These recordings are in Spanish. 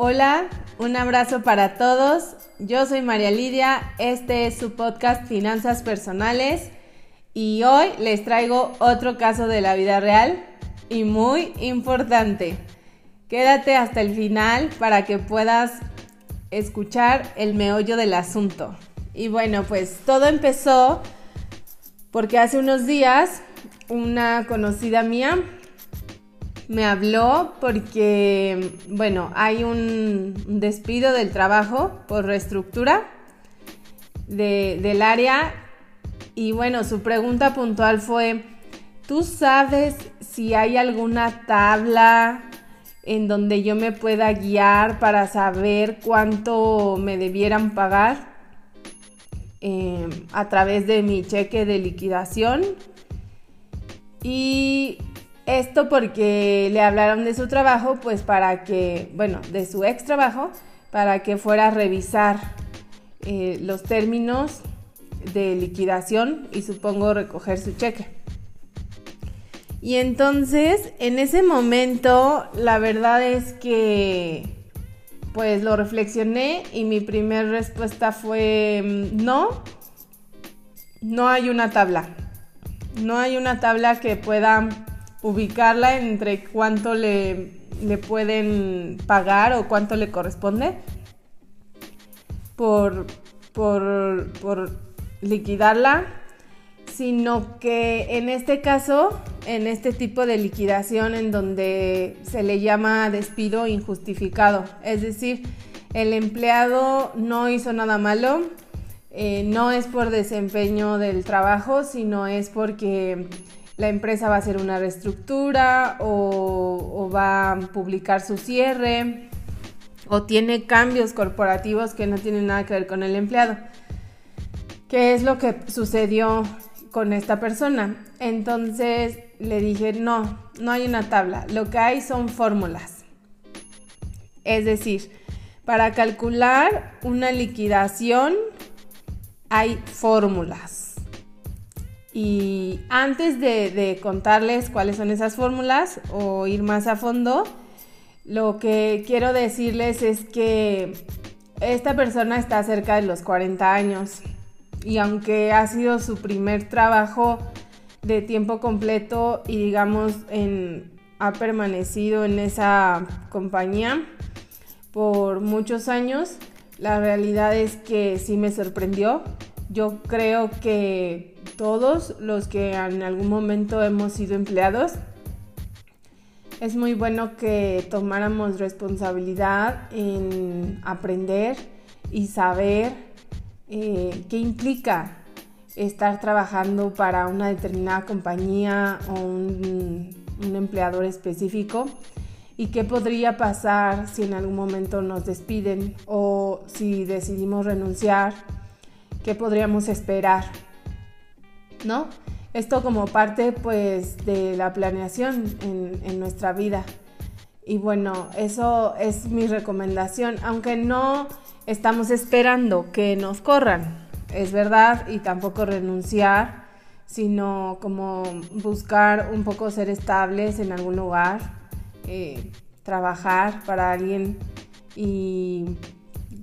Hola, un abrazo para todos. Yo soy María Lidia, este es su podcast Finanzas Personales y hoy les traigo otro caso de la vida real y muy importante. Quédate hasta el final para que puedas escuchar el meollo del asunto. Y bueno, pues todo empezó porque hace unos días una conocida mía me habló porque, bueno, hay un despido del trabajo por reestructura del área y bueno, su pregunta puntual fue, ¿tú sabes si hay alguna tabla en donde yo me pueda guiar para saber cuánto me debieran pagar eh, a través de mi cheque de liquidación? Y esto porque le hablaron de su trabajo, pues para que, bueno, de su ex trabajo, para que fuera a revisar eh, los términos de liquidación y supongo recoger su cheque. Y entonces, en ese momento, la verdad es que, pues lo reflexioné y mi primera respuesta fue mm, no, no hay una tabla. No hay una tabla que pueda ubicarla entre cuánto le, le pueden pagar o cuánto le corresponde por, por, por liquidarla, sino que en este caso, en este tipo de liquidación en donde se le llama despido injustificado, es decir, el empleado no hizo nada malo, eh, no es por desempeño del trabajo, sino es porque la empresa va a hacer una reestructura o, va a publicar su cierre o tiene cambios corporativos que no tienen nada que ver con el empleado. ¿Qué es lo que sucedió con esta persona? Entonces le dije, no, no hay una tabla, lo que hay son fórmulas. Es decir, para calcular una liquidación hay fórmulas. Y antes de, contarles cuáles son esas fórmulas o ir más a fondo, lo que quiero decirles es que esta persona está cerca de los 40 años y aunque ha sido su primer trabajo de tiempo completo y digamos ha permanecido en esa compañía por muchos años, la realidad es que sí me sorprendió. Yo creo que todos los que en algún momento hemos sido empleados, es muy bueno que tomáramos responsabilidad en aprender y saber eh, qué implica estar trabajando para una determinada compañía o un, un empleador específico y qué podría pasar si en algún momento nos despiden o si decidimos renunciar, qué podríamos esperar ¿no? Esto como parte pues de la planeación en, nuestra vida. Y bueno, eso es mi recomendación, aunque no estamos esperando que nos corran, es verdad, y tampoco renunciar, sino como buscar un poco ser estables en algún lugar, eh, trabajar para alguien y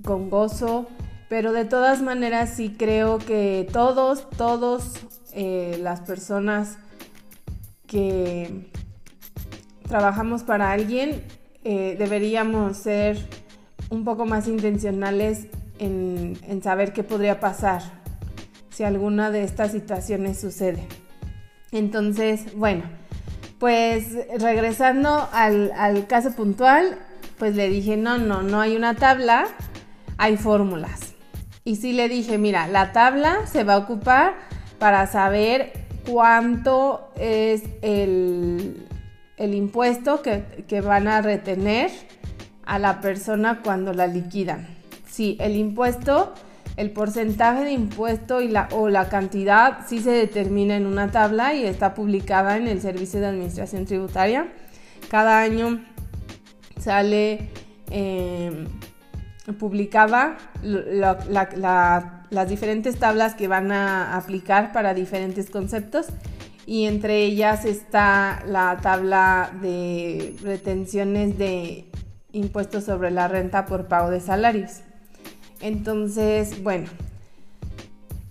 con gozo, pero de todas maneras sí creo que todos, todos eh, las personas que trabajamos para alguien eh, deberíamos ser un poco más intencionales en, saber qué podría pasar si alguna de estas situaciones sucede. Entonces, bueno, pues regresando al, al caso puntual, pues le dije, no, no, no hay una tabla, hay fórmulas. Y sí le dije, mira, la tabla se va a ocupar para saber cuánto es el, impuesto que, van a retener a la persona cuando la liquidan. Sí, el impuesto, el porcentaje de impuesto y la, o la cantidad sí se determina en una tabla y está publicada en el Servicio de Administración Tributaria. Cada año sale eh, publicada la las diferentes tablas que van a aplicar para diferentes conceptos y entre ellas está la tabla de retenciones de impuesto sobre la renta por pago de salarios. Entonces, bueno,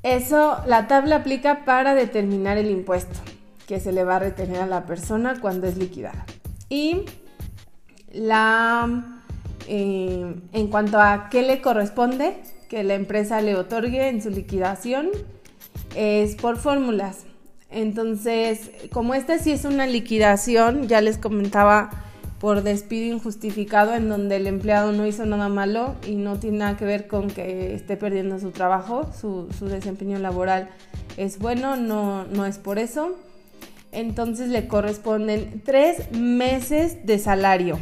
eso la tabla aplica para determinar el impuesto que se le va a retener a la persona cuando es liquidada. Y la eh, en cuanto a qué le corresponde que la empresa le otorgue en su liquidación, es por fórmulas. Entonces, como esta sí es una liquidación, ya les comentaba por despido injustificado en donde el empleado no hizo nada malo y no tiene nada que ver con que esté perdiendo su trabajo, su, desempeño laboral es bueno, no, no es por eso. Entonces le corresponden tres meses de salario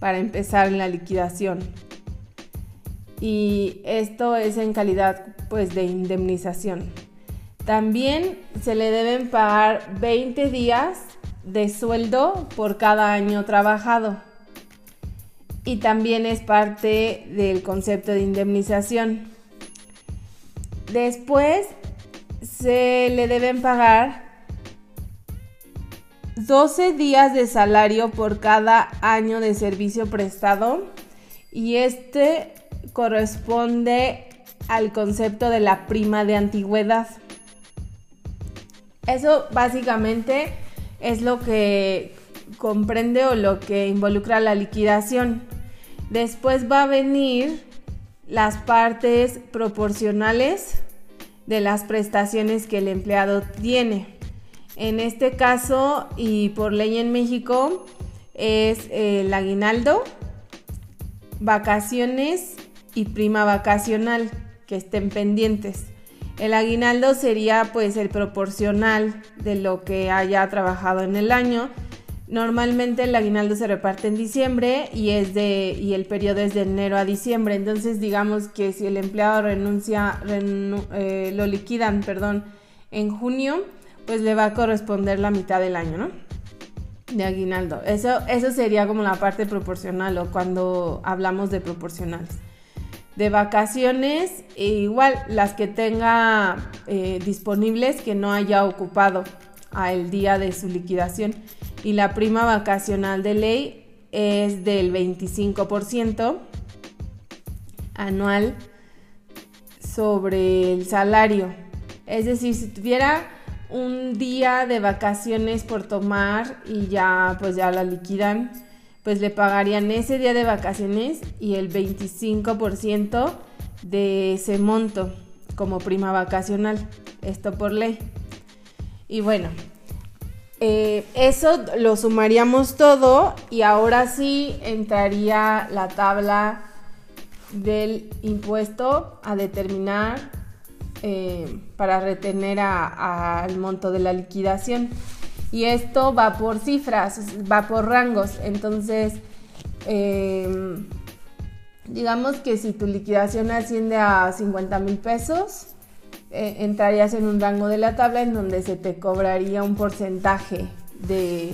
para empezar la liquidación. Y esto es en calidad pues de indemnización. También se le deben pagar 20 días de sueldo por cada año trabajado. Y también es parte del concepto de indemnización. Después se le deben pagar 12 días de salario por cada año de servicio prestado y este corresponde al concepto de la prima de antigüedad. Eso básicamente es lo que comprende o lo que involucra la liquidación. Después va a venir las partes proporcionales de las prestaciones que el empleado tiene. En este caso, y por ley en México, es el aguinaldo, vacaciones y prima vacacional que estén pendientes. El aguinaldo sería pues el proporcional de lo que haya trabajado en el año. Normalmente el aguinaldo se reparte en diciembre y es de y el periodo es de enero a diciembre. Entonces digamos que si el empleado renuncia eh, lo liquidan, perdón, en junio, pues le va a corresponder la mitad del año, ¿no? De aguinaldo. Eso, eso sería como la parte proporcional o cuando hablamos de proporcionales. De vacaciones, e igual las que tenga eh, disponibles que no haya ocupado al día de su liquidación. Y la prima vacacional de ley es del 25% anual sobre el salario. Es decir, si tuviera un día de vacaciones por tomar y ya pues ya la liquidan, pues le pagarían ese día de vacaciones y el 25% de ese monto como prima vacacional, esto por ley. Y bueno, eh, eso lo sumaríamos todo y ahora sí entraría la tabla del impuesto a determinar eh, para retener al monto de la liquidación. Y esto va por cifras, va por rangos. Entonces, em, digamos que si tu liquidación asciende a 50 mil pesos, eh, entrarías en un rango de la tabla en donde se te cobraría un porcentaje de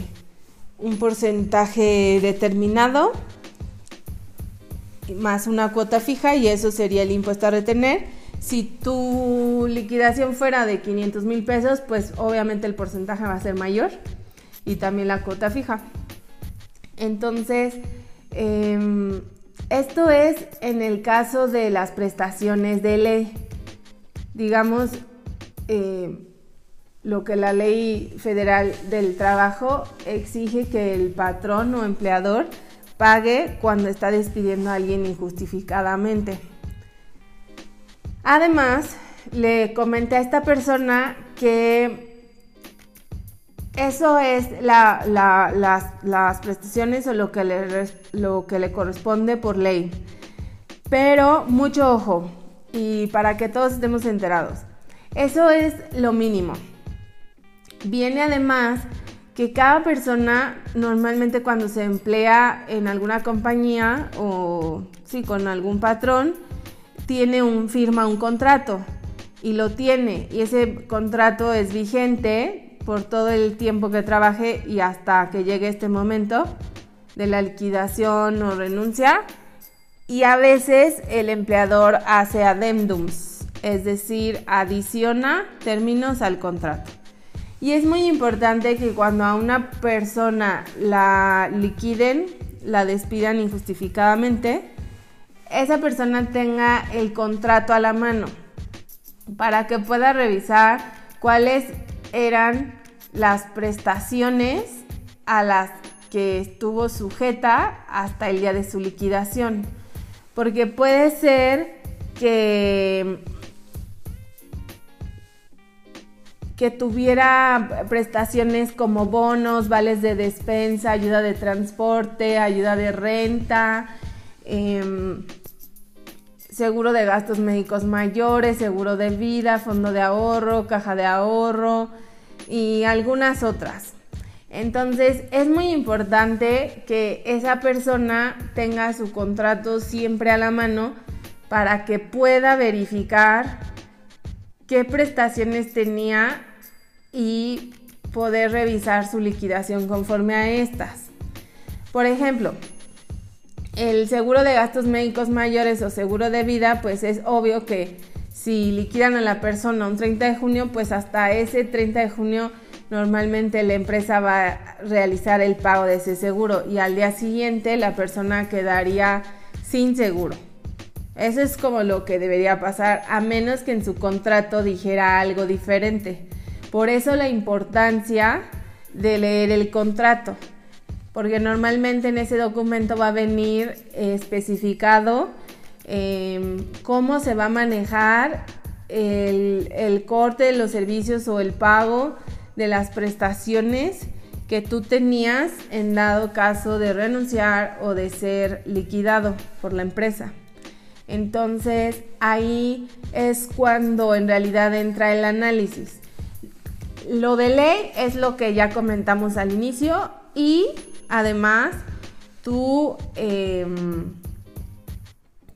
un porcentaje determinado más una cuota fija y eso sería el impuesto a retener si tu liquidación fuera de 500 mil pesos, pues obviamente el porcentaje va a ser mayor y también la cuota fija. Entonces, em, esto es en el caso de las prestaciones de ley. Digamos, eh, lo que la ley federal del trabajo exige que el patrón o empleador pague cuando está despidiendo a alguien injustificadamente. Además, le comenté a esta persona que eso es las, prestaciones o lo que, le, lo que le corresponde por ley. Pero mucho ojo y para que todos estemos enterados. Eso es lo mínimo. Viene además que cada persona normalmente cuando se emplea en alguna compañía o sí con algún patrón, tiene un, firma un contrato y lo tiene y ese contrato es vigente por todo el tiempo que trabaje y hasta que llegue este momento de la liquidación o renuncia y a veces el empleador hace adendums, es decir, adiciona términos al contrato. Y es muy importante que cuando a una persona la liquiden la despidan injustificadamente, esa persona tenga el contrato a la mano para que pueda revisar cuáles eran las prestaciones a las que estuvo sujeta hasta el día de su liquidación. Porque puede ser que, que tuviera prestaciones como bonos, vales de despensa, ayuda de transporte, ayuda de renta, em, seguro de gastos médicos mayores, seguro de vida, fondo de ahorro, caja de ahorro y algunas otras. Entonces es muy importante que esa persona tenga su contrato siempre a la mano para que pueda verificar qué prestaciones tenía y poder revisar su liquidación conforme a estas. Por ejemplo, el seguro de gastos médicos mayores o seguro de vida, pues es obvio que si liquidan a la persona un 30 de junio, pues hasta ese 30 de junio normalmente la empresa va a realizar el pago de ese seguro y al día siguiente la persona quedaría sin seguro. Eso es como lo que debería pasar, a menos que en su contrato dijera algo diferente. Por eso la importancia de leer el contrato, porque normalmente en ese documento va a venir especificado em, cómo se va a manejar el, el corte de los servicios o el pago de las prestaciones que tú tenías en dado caso de renunciar o de ser liquidado por la empresa. Entonces ahí es cuando en realidad entra el análisis. Lo de ley es lo que ya comentamos al inicio y además tú em,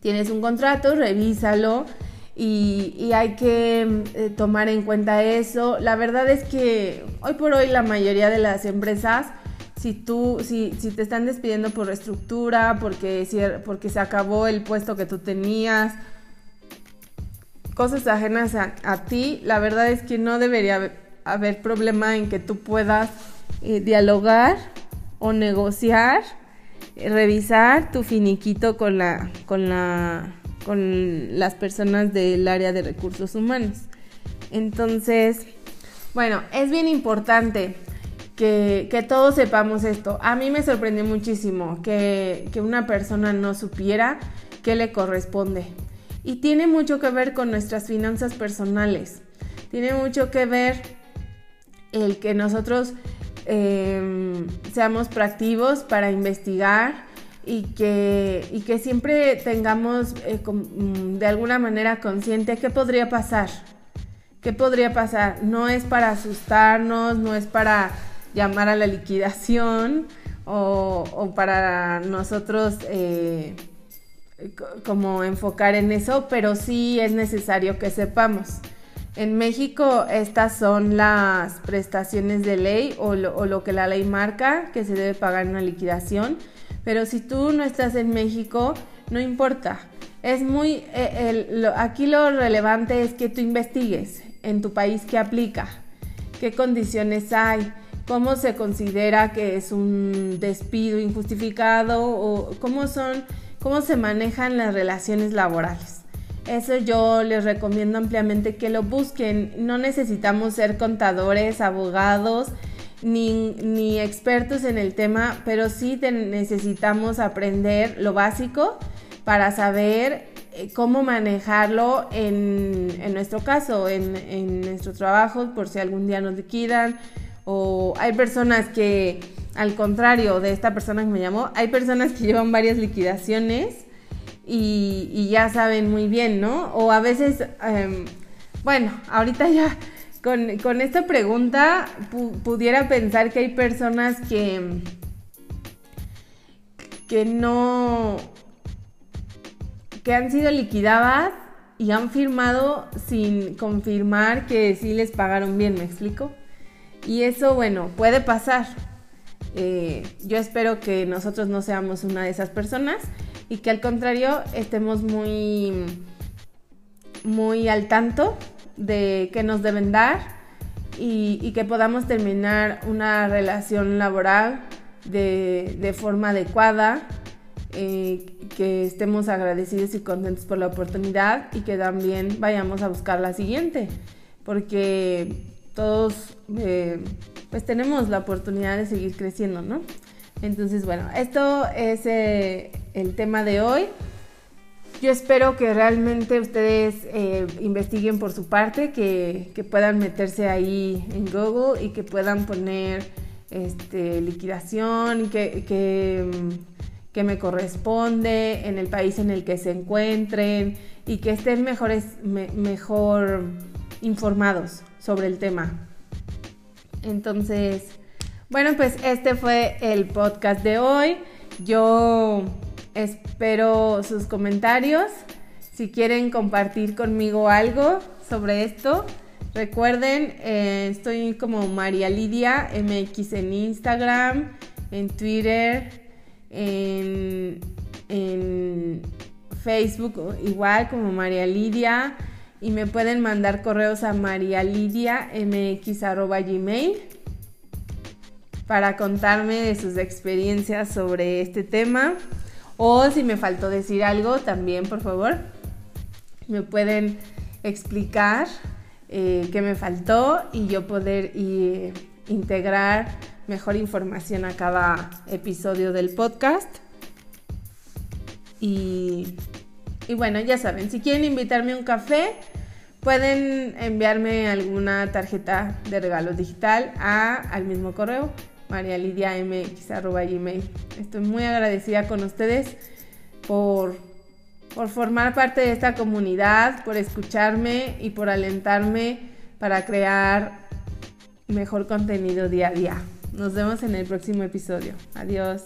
tienes un contrato, revísalo y, hay que eh, tomar en cuenta eso. La verdad es que hoy por hoy la mayoría de las empresas, si tú, si te están despidiendo por reestructura, porque, porque se acabó el puesto que tú tenías, cosas ajenas a, ti, la verdad es que no debería haber, problema en que tú puedas eh, dialogar o negociar, revisar tu finiquito con la, con la con las personas del área de recursos humanos. Entonces, bueno, es bien importante que, todos sepamos esto. A mí me sorprendió muchísimo que, que una persona no supiera qué le corresponde. Y tiene mucho que ver con nuestras finanzas personales. Tiene mucho que ver el que nosotros em, seamos proactivos para investigar, y que, y que siempre tengamos eh, mm, de alguna manera consciente qué podría pasar. ¿Qué podría pasar? No es para asustarnos, no es para llamar a la liquidación o, para nosotros eh, como enfocar en eso, pero sí es necesario que sepamos. En México estas son las prestaciones de ley o lo, que la ley marca que se debe pagar en una liquidación pero si tú no estás en México, no importa. Es muy, eh, aquí lo relevante es que tú investigues en tu país qué aplica, qué condiciones hay, cómo se considera que es un despido injustificado o cómo son, cómo se manejan las relaciones laborales. Eso yo les recomiendo ampliamente que lo busquen. No necesitamos ser contadores, abogados, ni, expertos en el tema, pero sí necesitamos aprender lo básico para saber eh, cómo manejarlo en, nuestro caso, en, nuestro trabajo, por si algún día nos liquidan. O hay personas que, al contrario de esta persona que me llamó, hay personas que llevan varias liquidaciones y, ya saben muy bien, ¿no? O a veces, em, bueno, ahorita ya con, esta pregunta pudiera pensar que hay personas que, que no, que han sido liquidadas y han firmado sin confirmar que sí les pagaron bien, ¿me explico? Y eso, bueno, puede pasar. Eh, yo espero que nosotros no seamos una de esas personas y que al contrario estemos muy, muy al tanto de qué nos deben dar y, que podamos terminar una relación laboral de, forma adecuada, eh, que estemos agradecidos y contentos por la oportunidad y que también vayamos a buscar la siguiente, porque todos eh, pues tenemos la oportunidad de seguir creciendo, ¿no? Entonces, bueno, esto es eh, el tema de hoy. Yo espero que realmente ustedes eh, investiguen por su parte, que, puedan meterse ahí en Google y que puedan poner este, liquidación, que, que, que, me corresponde en el país en el que se encuentren y que estén mejores, mejor informados sobre el tema. Entonces, bueno, pues este fue el podcast de hoy. Yo Espero sus comentarios. Si quieren compartir conmigo algo sobre esto, recuerden, eh, estoy como María Lidia MX en Instagram, en Twitter, en, en Facebook igual como María Lidia y me pueden mandar correos a marialidiamx.gmail para contarme de sus experiencias sobre este tema. O si me faltó decir algo, también por favor, me pueden explicar eh, qué me faltó y yo poder eh, integrar mejor información a cada episodio del podcast. Y, bueno, ya saben, si quieren invitarme a un café, pueden enviarme alguna tarjeta de regalo digital a, al mismo correo marialidiamx.gmail. Estoy muy agradecida con ustedes por, por formar parte de esta comunidad, por escucharme y por alentarme para crear mejor contenido día a día. Nos vemos en el próximo episodio. Adiós.